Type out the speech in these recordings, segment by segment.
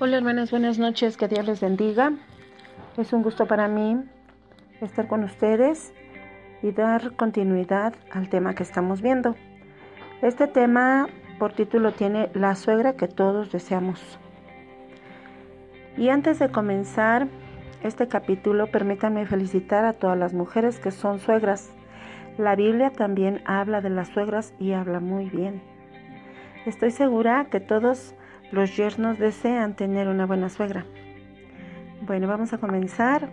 Hola hermanas, buenas noches, que Dios les bendiga. Es un gusto para mí estar con ustedes y dar continuidad al tema que estamos viendo. Este tema por título tiene La suegra que todos deseamos. Y antes de comenzar este capítulo, permítanme felicitar a todas las mujeres que son suegras. La Biblia también habla de las suegras y habla muy bien. Estoy segura que todos los yernos desean tener una buena suegra. Bueno, vamos a comenzar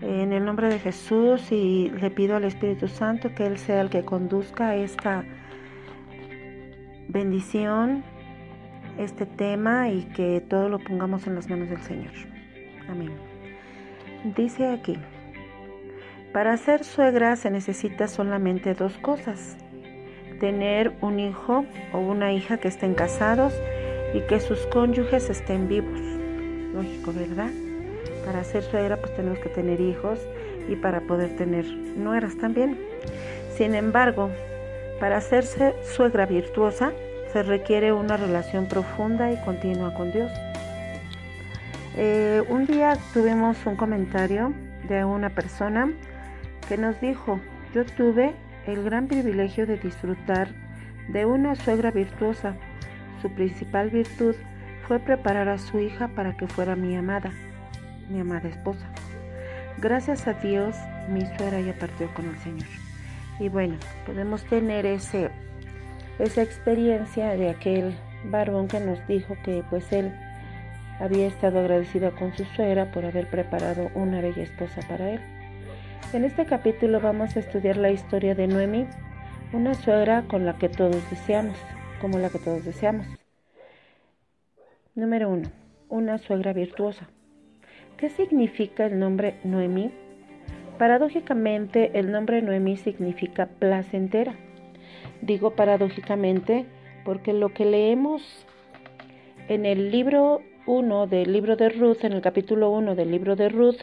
en el nombre de Jesús y le pido al Espíritu Santo que Él sea el que conduzca esta bendición, este tema y que todo lo pongamos en las manos del Señor. Amén. Dice aquí, para ser suegra se necesita solamente dos cosas. Tener un hijo o una hija que estén casados y que sus cónyuges estén vivos. Lógico, ¿verdad? Para ser suegra pues tenemos que tener hijos y para poder tener nueras también. Sin embargo, para hacerse suegra virtuosa se requiere una relación profunda y continua con Dios. Eh, un día tuvimos un comentario de una persona que nos dijo, yo tuve el gran privilegio de disfrutar de una suegra virtuosa su principal virtud fue preparar a su hija para que fuera mi amada, mi amada esposa. Gracias a Dios, mi suegra ya partió con el Señor. Y bueno, podemos tener ese, esa experiencia de aquel varón que nos dijo que pues él había estado agradecido con su suegra por haber preparado una bella esposa para él. En este capítulo vamos a estudiar la historia de Noemi, una suegra con la que todos deseamos como la que todos deseamos. Número 1. Una suegra virtuosa. ¿Qué significa el nombre Noemí? Paradójicamente, el nombre Noemí significa placentera. Digo paradójicamente porque lo que leemos en el libro 1 del libro de Ruth, en el capítulo 1 del libro de Ruth,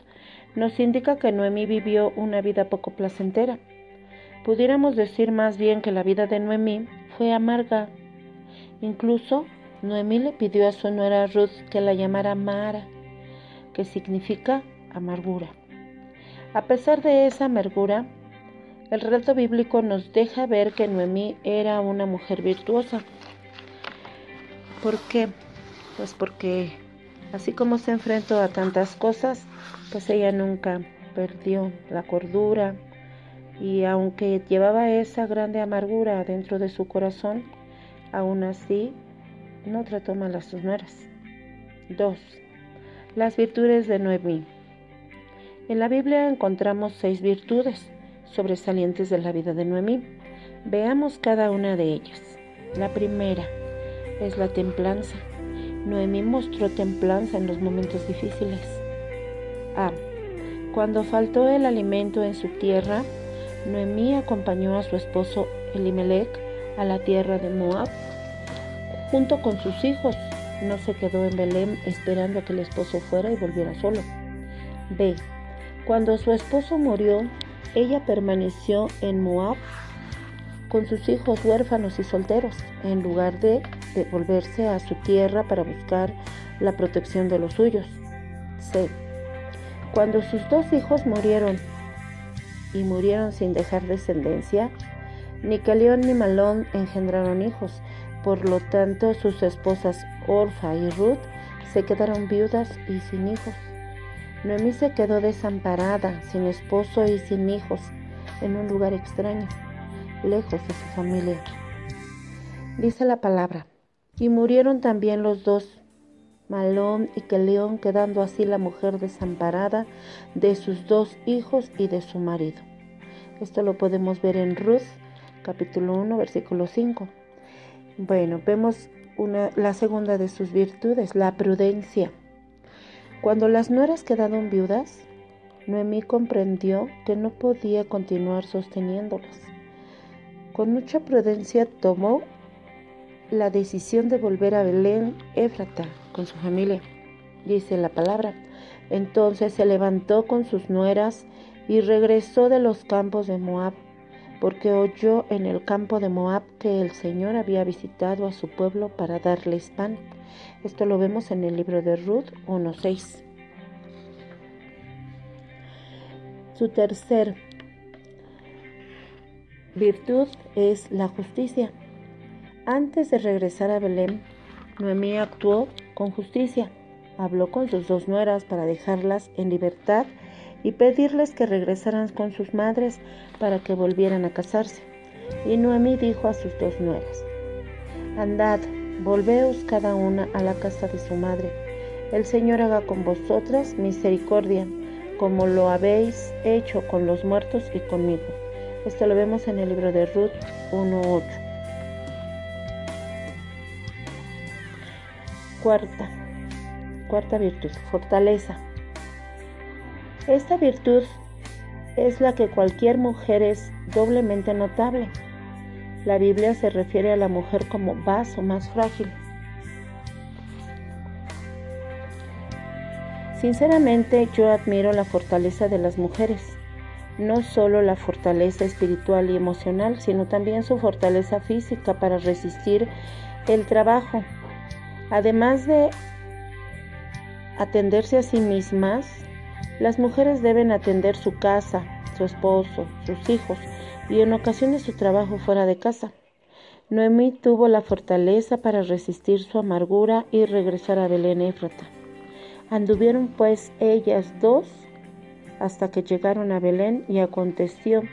nos indica que Noemí vivió una vida poco placentera. Pudiéramos decir más bien que la vida de Noemí fue amarga, Incluso Noemí le pidió a su nuera Ruth que la llamara Mara, que significa amargura. A pesar de esa amargura, el relato bíblico nos deja ver que Noemí era una mujer virtuosa. ¿Por qué? Pues porque así como se enfrentó a tantas cosas, pues ella nunca perdió la cordura y aunque llevaba esa grande amargura dentro de su corazón, Aún así, no trató mal a sus nueras. 2. Las virtudes de Noemí. En la Biblia encontramos seis virtudes sobresalientes de la vida de Noemí. Veamos cada una de ellas. La primera es la templanza. Noemí mostró templanza en los momentos difíciles. A. Cuando faltó el alimento en su tierra, Noemí acompañó a su esposo Elimelech a la tierra de Moab junto con sus hijos. No se quedó en Belén esperando a que el esposo fuera y volviera solo. B. Cuando su esposo murió, ella permaneció en Moab con sus hijos huérfanos y solteros, en lugar de, de volverse a su tierra para buscar la protección de los suyos. C. Cuando sus dos hijos murieron y murieron sin dejar descendencia, ni Calión ni Malón engendraron hijos, por lo tanto sus esposas Orfa y Ruth se quedaron viudas y sin hijos. Noemí se quedó desamparada, sin esposo y sin hijos, en un lugar extraño, lejos de su familia. Dice la palabra, y murieron también los dos, Malón y Kelión, quedando así la mujer desamparada de sus dos hijos y de su marido. Esto lo podemos ver en Ruth capítulo 1, versículo 5. Bueno, vemos una, la segunda de sus virtudes, la prudencia. Cuando las nueras quedaron viudas, Noemí comprendió que no podía continuar sosteniéndolas. Con mucha prudencia tomó la decisión de volver a Belén, Éfrata, con su familia. Dice la palabra. Entonces se levantó con sus nueras y regresó de los campos de Moab porque oyó en el campo de Moab que el Señor había visitado a su pueblo para darles pan Esto lo vemos en el libro de Ruth 1.6. Su tercer virtud es la justicia. Antes de regresar a Belén, Noemí actuó con justicia. Habló con sus dos nueras para dejarlas en libertad y pedirles que regresaran con sus madres para que volvieran a casarse. Y Noemí dijo a sus dos nueras, Andad, volveos cada una a la casa de su madre. El Señor haga con vosotras misericordia, como lo habéis hecho con los muertos y conmigo. Esto lo vemos en el libro de Ruth 1.8. Cuarta, cuarta virtud, fortaleza. Esta virtud es la que cualquier mujer es doblemente notable. La Biblia se refiere a la mujer como vaso más frágil. Sinceramente yo admiro la fortaleza de las mujeres, no solo la fortaleza espiritual y emocional, sino también su fortaleza física para resistir el trabajo. Además de atenderse a sí mismas, las mujeres deben atender su casa, su esposo, sus hijos y en ocasiones su trabajo fuera de casa. Noemí tuvo la fortaleza para resistir su amargura y regresar a Belén Éfrata. Anduvieron pues ellas dos hasta que llegaron a Belén y aconteció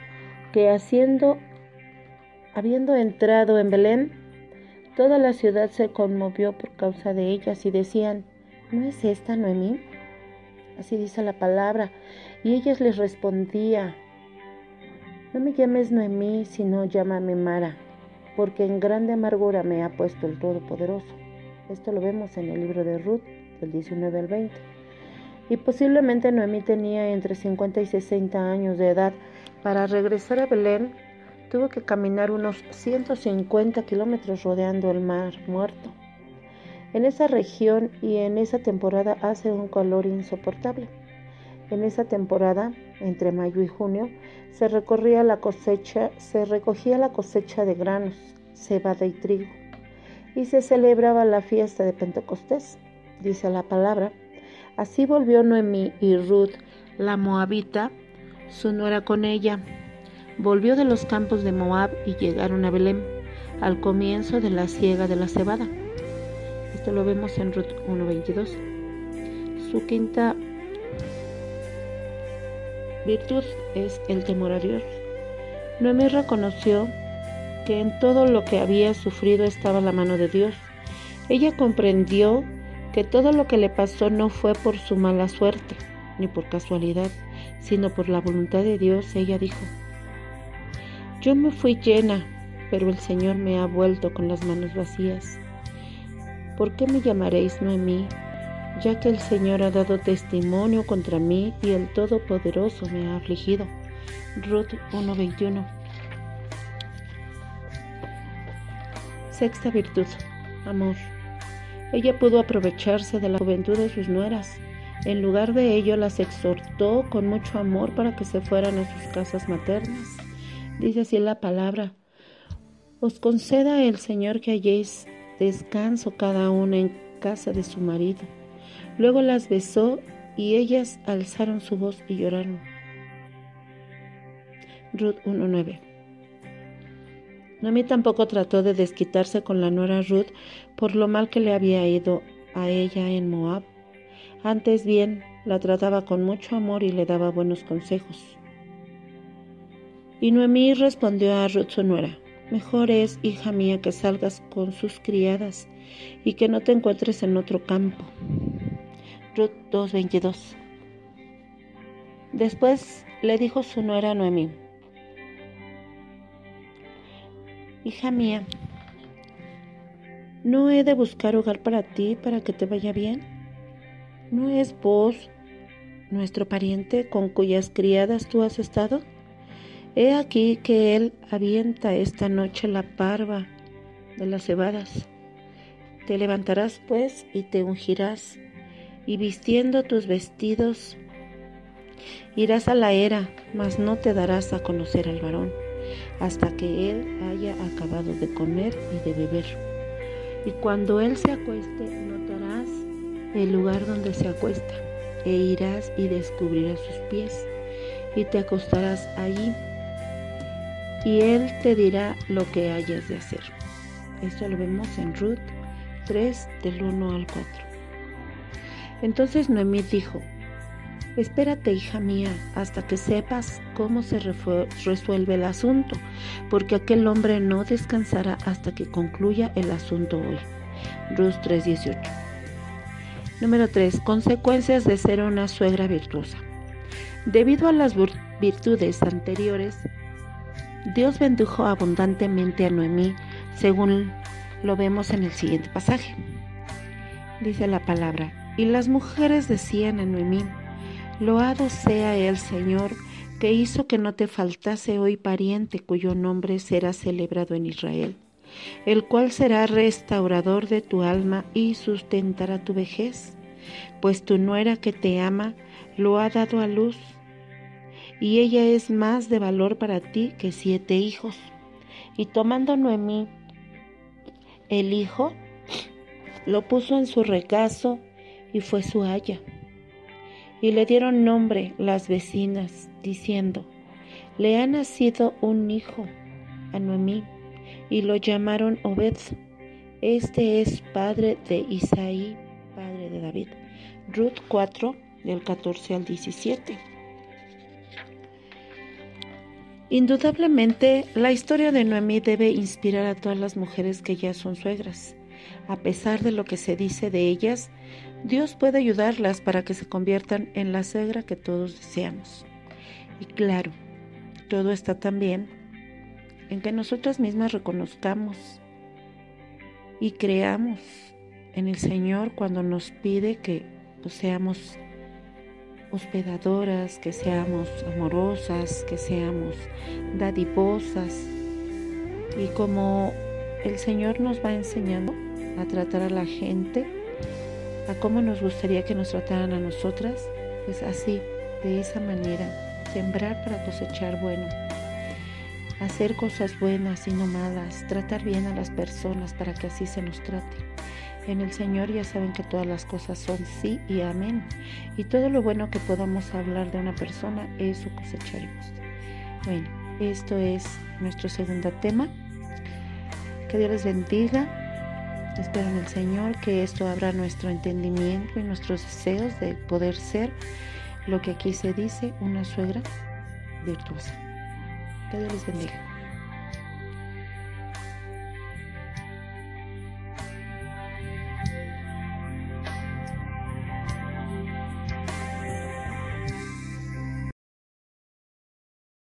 que haciendo habiendo entrado en Belén, toda la ciudad se conmovió por causa de ellas y decían, ¿no es esta Noemí? Así dice la palabra. Y ellas les respondía, no me llames Noemí, sino llámame Mara, porque en grande amargura me ha puesto el Todopoderoso. Esto lo vemos en el libro de Ruth, del 19 al 20. Y posiblemente Noemí tenía entre 50 y 60 años de edad. Para regresar a Belén, tuvo que caminar unos 150 kilómetros rodeando el mar muerto. En esa región y en esa temporada hace un calor insoportable. En esa temporada, entre mayo y junio, se recorría la cosecha, se recogía la cosecha de granos, cebada y trigo, y se celebraba la fiesta de Pentecostés, dice la palabra. Así volvió Noemí y Ruth, la moabita, su nuera con ella. Volvió de los campos de Moab y llegaron a Belén, al comienzo de la siega de la cebada. Lo vemos en Ruth 1.22. Su quinta virtud es el temor a Dios. Noemí reconoció que en todo lo que había sufrido estaba la mano de Dios. Ella comprendió que todo lo que le pasó no fue por su mala suerte, ni por casualidad, sino por la voluntad de Dios. Ella dijo, yo me fui llena, pero el Señor me ha vuelto con las manos vacías. ¿Por qué me llamaréis Noemí? Ya que el Señor ha dado testimonio contra mí y el Todopoderoso me ha afligido. Ruth 1.21 Sexta virtud, amor. Ella pudo aprovecharse de la juventud de sus nueras. En lugar de ello, las exhortó con mucho amor para que se fueran a sus casas maternas. Dice así la palabra, os conceda el Señor que halléis descanso cada una en casa de su marido. Luego las besó y ellas alzaron su voz y lloraron. Ruth 1.9 Noemí tampoco trató de desquitarse con la nuera Ruth por lo mal que le había ido a ella en Moab. Antes bien, la trataba con mucho amor y le daba buenos consejos. Y Noemí respondió a Ruth su nuera, Mejor es, hija mía, que salgas con sus criadas y que no te encuentres en otro campo. Ruth 2.22 Después le dijo su nuera Noemí, Hija mía, ¿no he de buscar hogar para ti para que te vaya bien? ¿No es vos nuestro pariente con cuyas criadas tú has estado? He aquí que él avienta esta noche la parva de las cebadas. Te levantarás pues y te ungirás, y vistiendo tus vestidos, irás a la era, mas no te darás a conocer al varón, hasta que él haya acabado de comer y de beber. Y cuando él se acueste, notarás el lugar donde se acuesta, e irás y descubrirás sus pies, y te acostarás allí, y él te dirá lo que hayas de hacer. Esto lo vemos en Ruth 3 del 1 al 4. Entonces Noemí dijo, Espérate, hija mía, hasta que sepas cómo se resuelve el asunto, porque aquel hombre no descansará hasta que concluya el asunto hoy. Ruth 3:18. Número 3. Consecuencias de ser una suegra virtuosa. Debido a las virtudes anteriores, Dios bendijo abundantemente a Noemí, según lo vemos en el siguiente pasaje. Dice la palabra, y las mujeres decían a Noemí, Loado sea el Señor, que hizo que no te faltase hoy pariente cuyo nombre será celebrado en Israel, el cual será restaurador de tu alma y sustentará tu vejez, pues tu nuera que te ama lo ha dado a luz, y ella es más de valor para ti que siete hijos. Y tomando Noemí el hijo, lo puso en su regazo y fue su haya. Y le dieron nombre las vecinas, diciendo, le ha nacido un hijo a Noemí, y lo llamaron Obed. Este es padre de Isaí, padre de David. Ruth 4, del 14 al 17. Indudablemente, la historia de Noemí debe inspirar a todas las mujeres que ya son suegras. A pesar de lo que se dice de ellas, Dios puede ayudarlas para que se conviertan en la suegra que todos deseamos. Y claro, todo está también en que nosotras mismas reconozcamos y creamos en el Señor cuando nos pide que pues, seamos hospedadoras, que seamos amorosas, que seamos dadivosas. Y como el Señor nos va enseñando a tratar a la gente, a cómo nos gustaría que nos trataran a nosotras, pues así, de esa manera, sembrar para cosechar bueno, hacer cosas buenas y no malas, tratar bien a las personas para que así se nos trate. En el Señor ya saben que todas las cosas son sí y amén. Y todo lo bueno que podamos hablar de una persona, eso cosecharemos. Bueno, esto es nuestro segundo tema. Que Dios les bendiga. Espero en el Señor que esto abra nuestro entendimiento y nuestros deseos de poder ser lo que aquí se dice, una suegra virtuosa. Que Dios les bendiga.